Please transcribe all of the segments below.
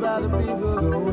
people the people my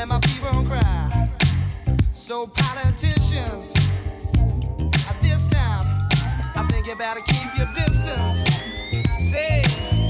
that my people cry. So politicians, at this time, I think you better keep your distance. Say.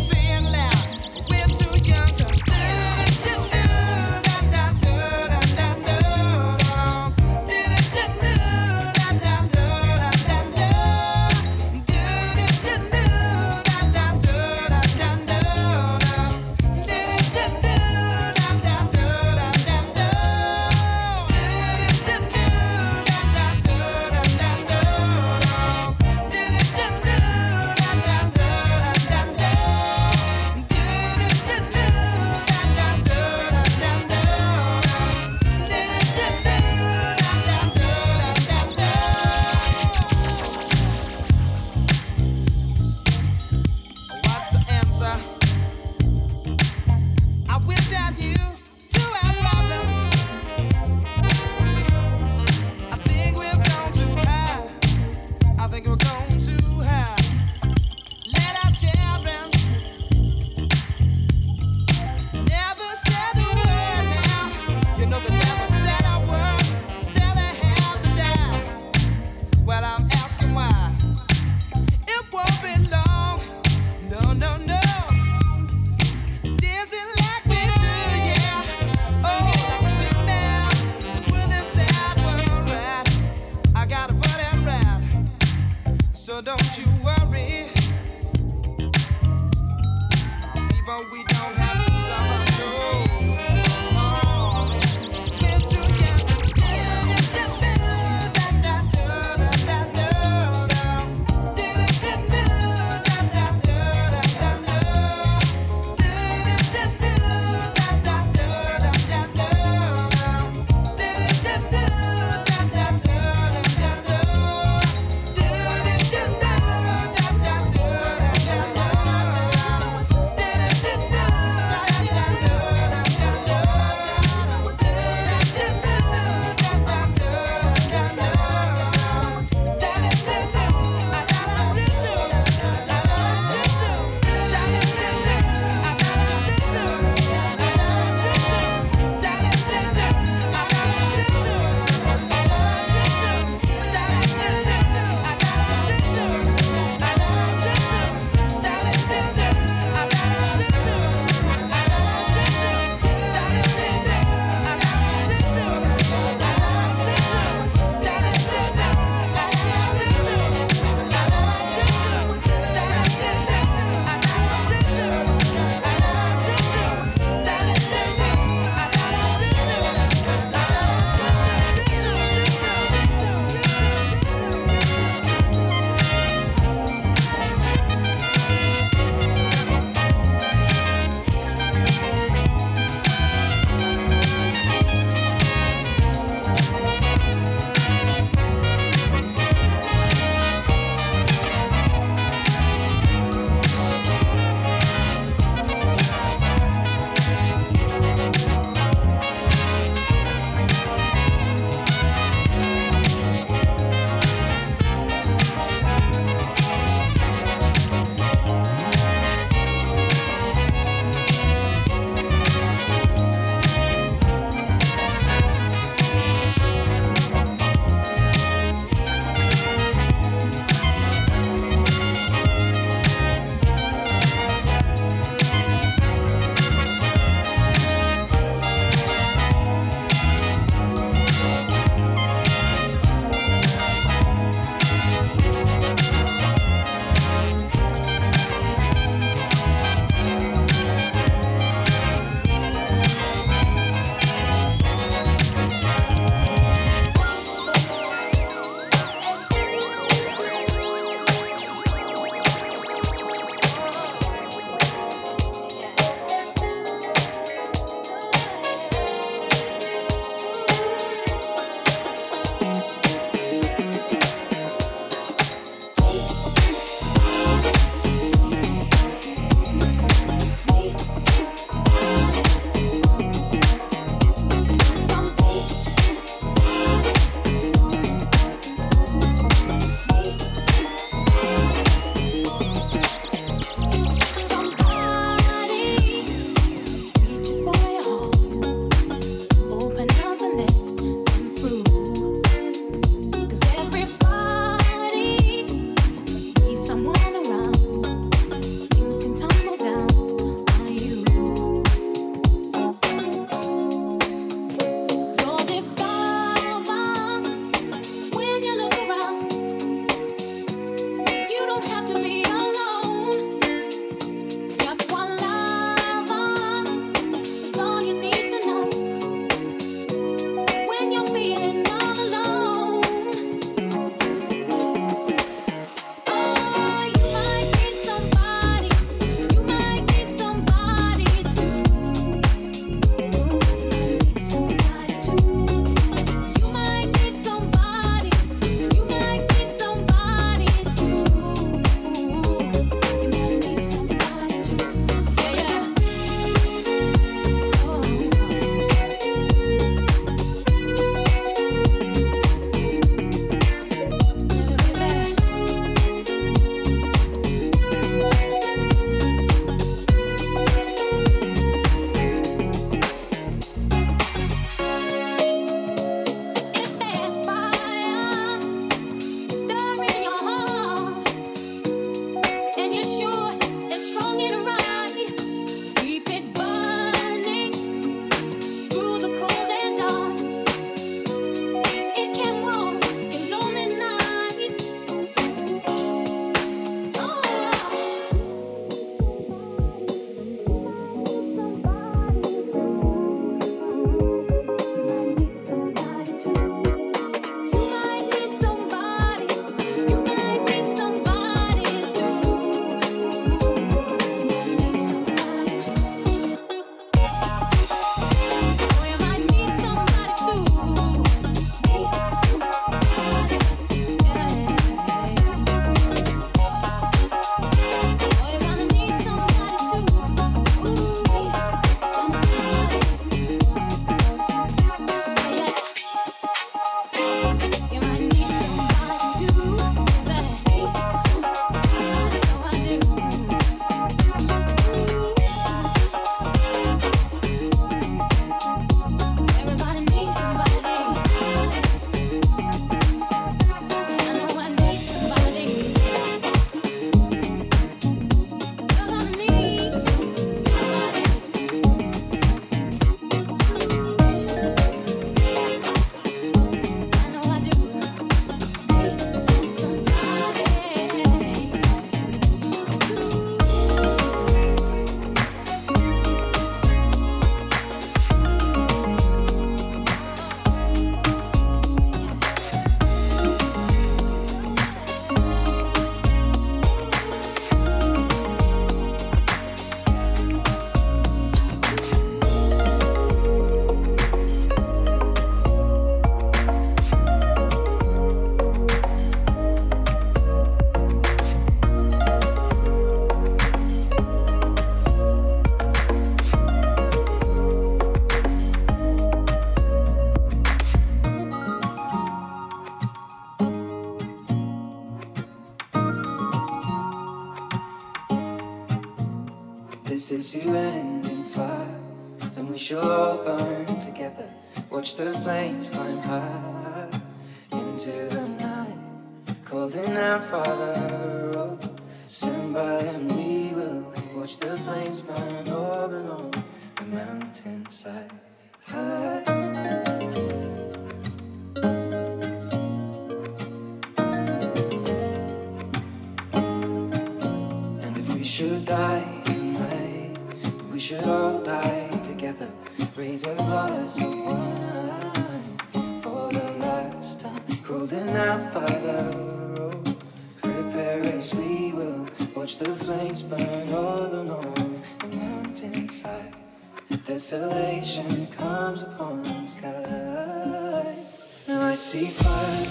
I see fire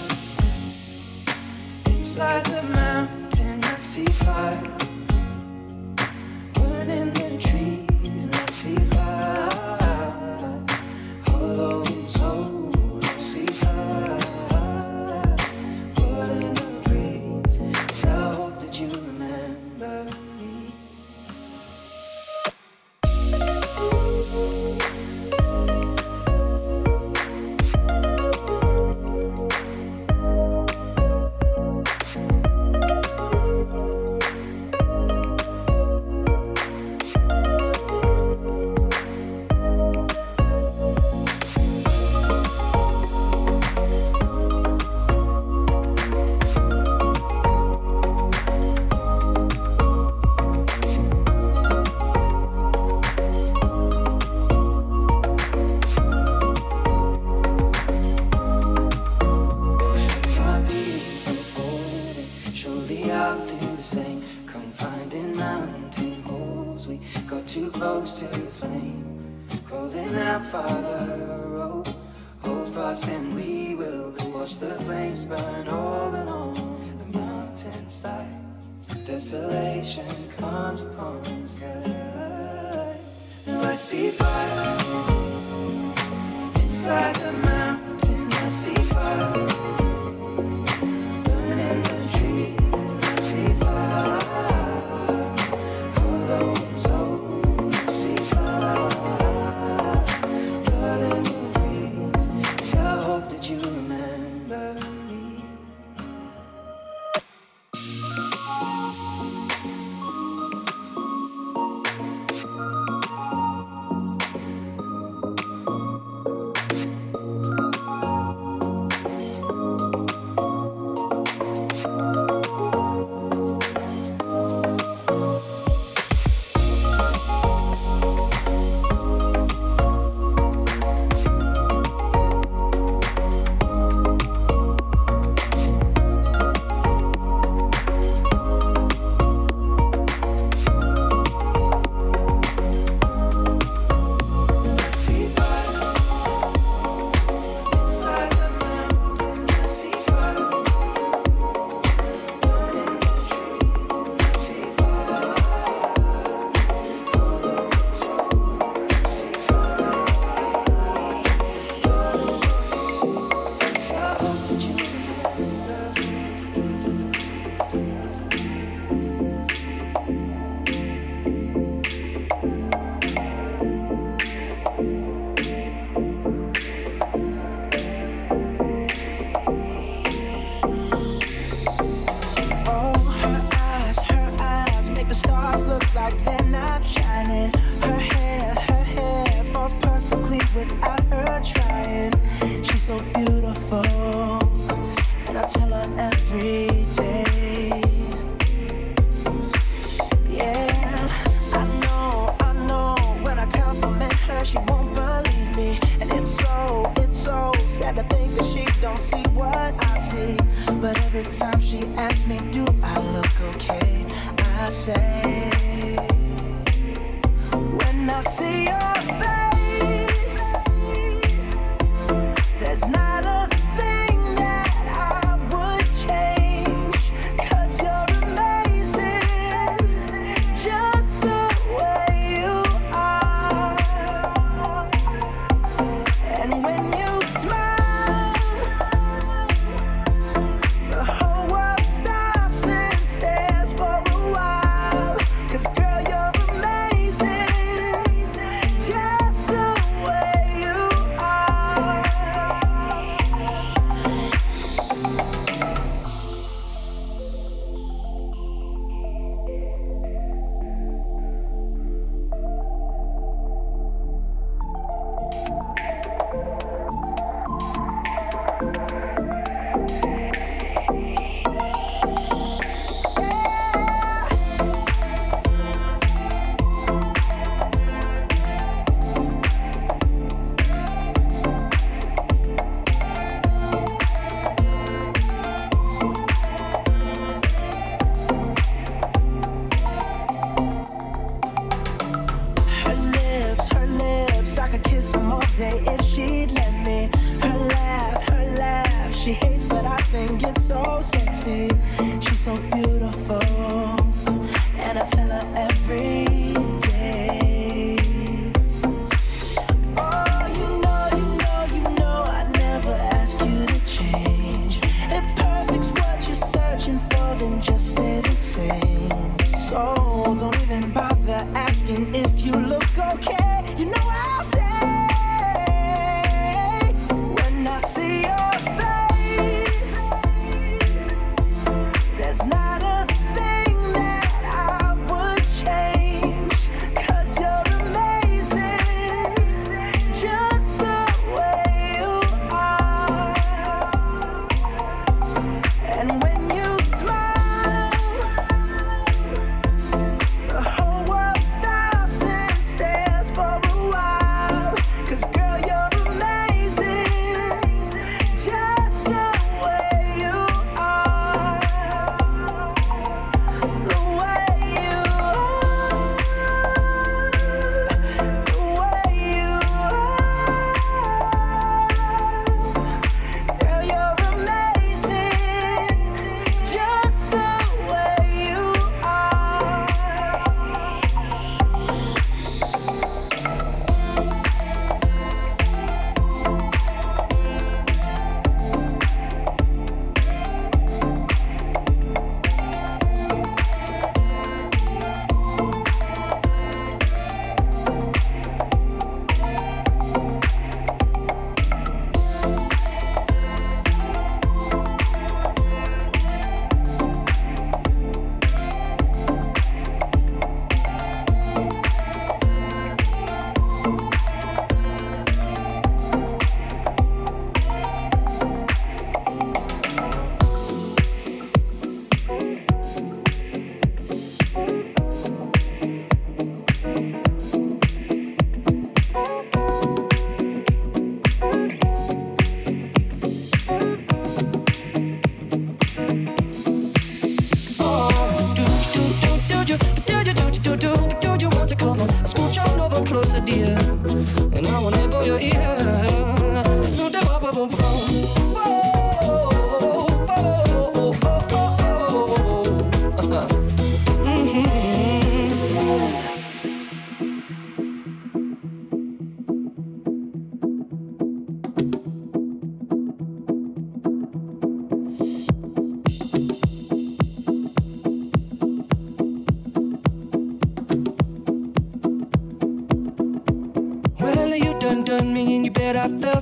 inside the mountain. I see fire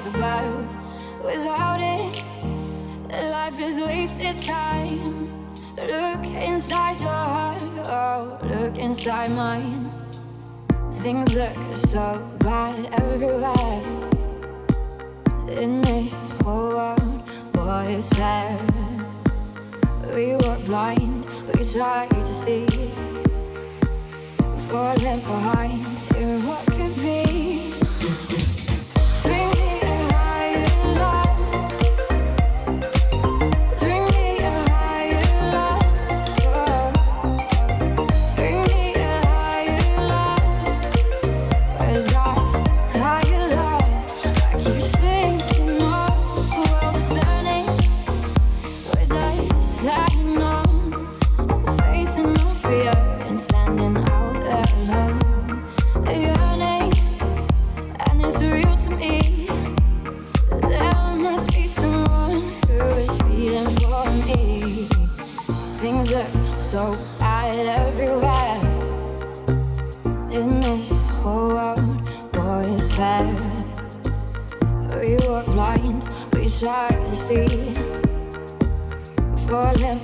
stars above. Without it, life is wasted time. Look inside your heart, oh, look inside mine. Things look so bad everywhere. In this whole world, what is fair? We were blind, we tried to see. Falling behind in what try to see. Falling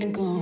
And go.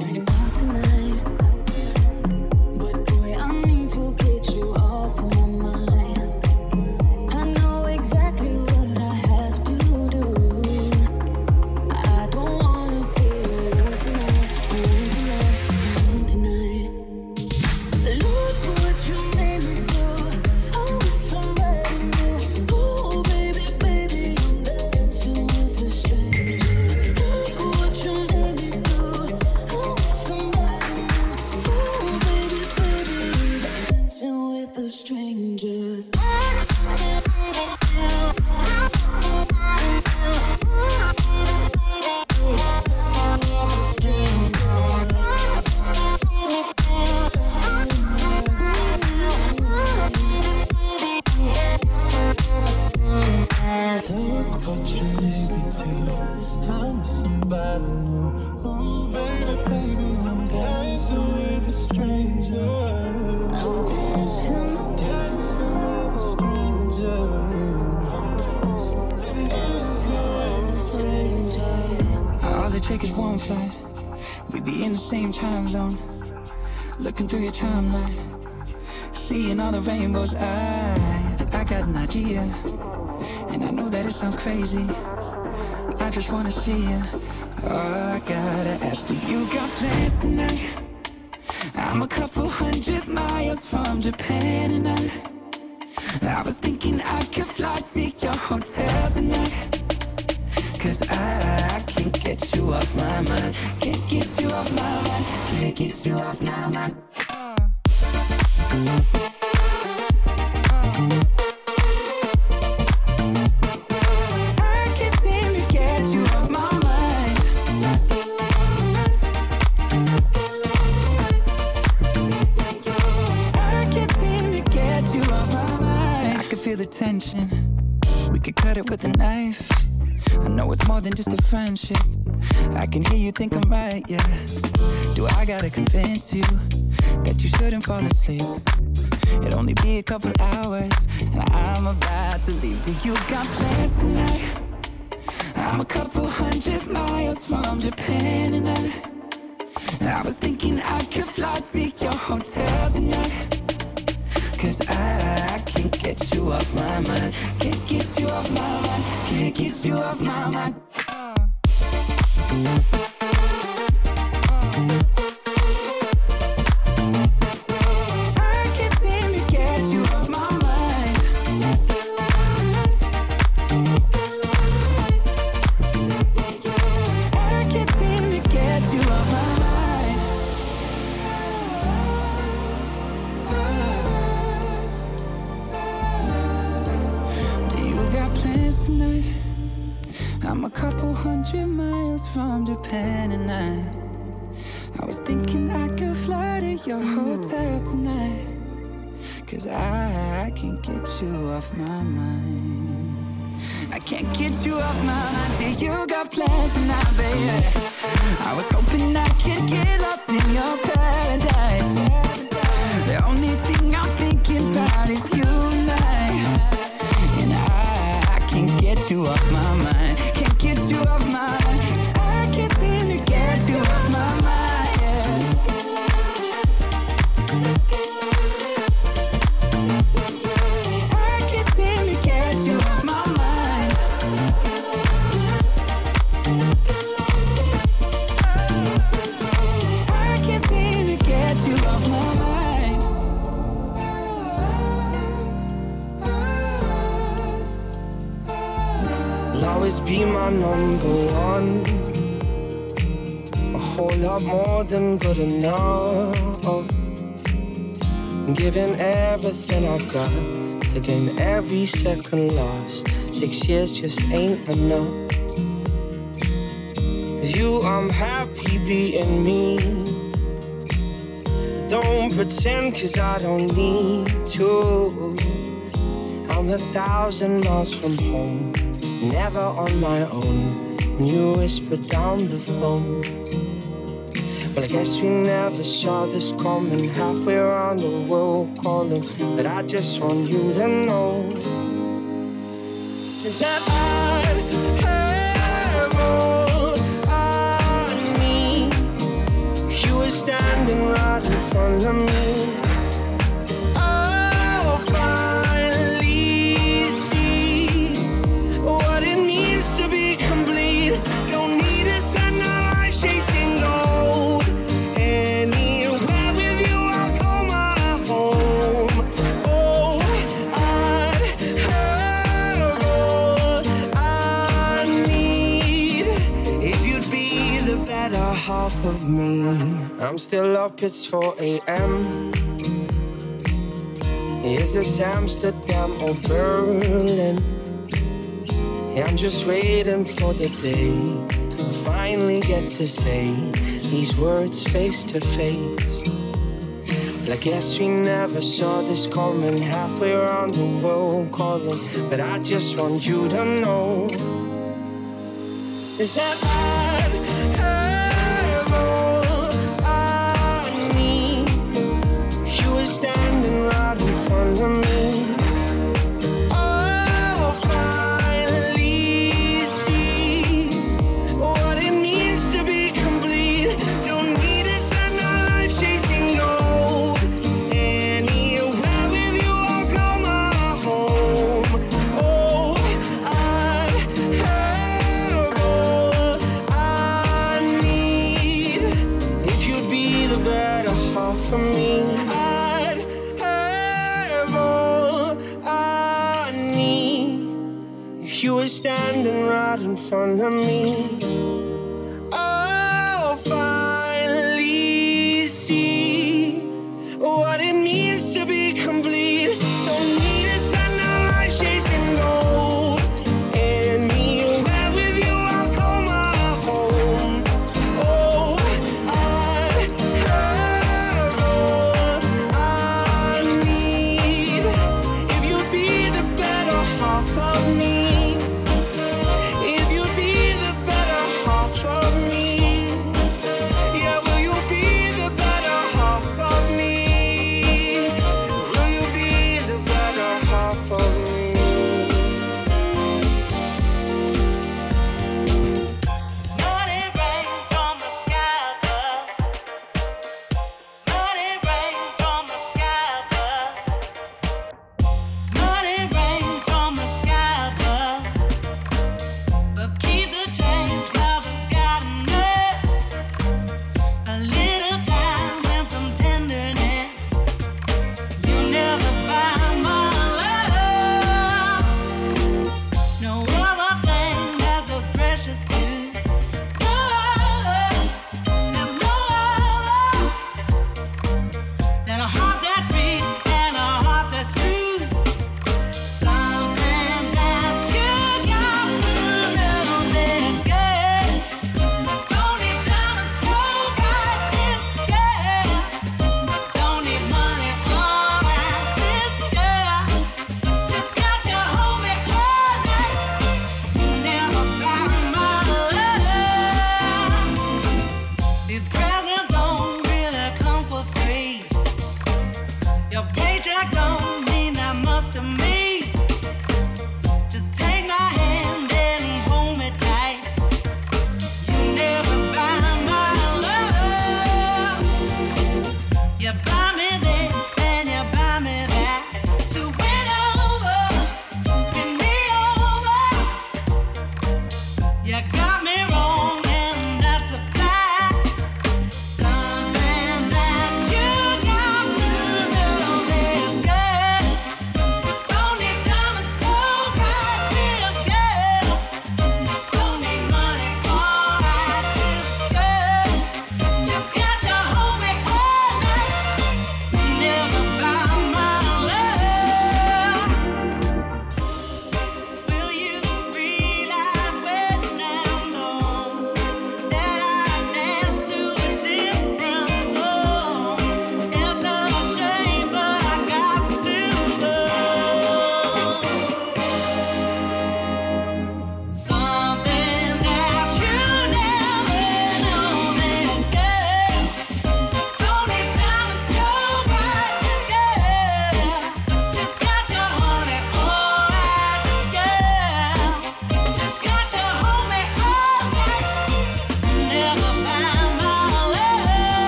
can hear you think I'm right, yeah. Do I gotta convince you that you shouldn't fall asleep? It'd only be a couple hours, and I'm about to leave. Do you got plans tonight? I'm a couple hundred miles from Japan, and I, I was thinking I could fly to your hotel tonight. Cause I, I can't get you off my mind. Can't get you off my mind. Can't get you off my mind. Thank you. more than good enough. Giving everything I've got to gain every second lost. Six years just ain't enough. With you, I'm happy being me. Don't pretend, cause I don't need to. I'm a thousand miles from home, never on my own. You whisper down the phone. Well, I guess we never saw this coming. Halfway around the world calling, but I just want you to know that I have all I need. You were standing right in front of me. Me. I'm still up, it's 4 a.m. Is this Amsterdam or Berlin? I'm just waiting for the day I finally get to say these words face to face. I guess we never saw this coming halfway around the world calling. But I just want you to know that I'd right front of me.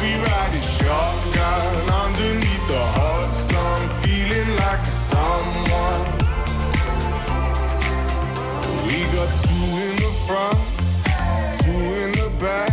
Riding shotgun underneath the hot sun, feeling like someone. We got two in the front, two in the back,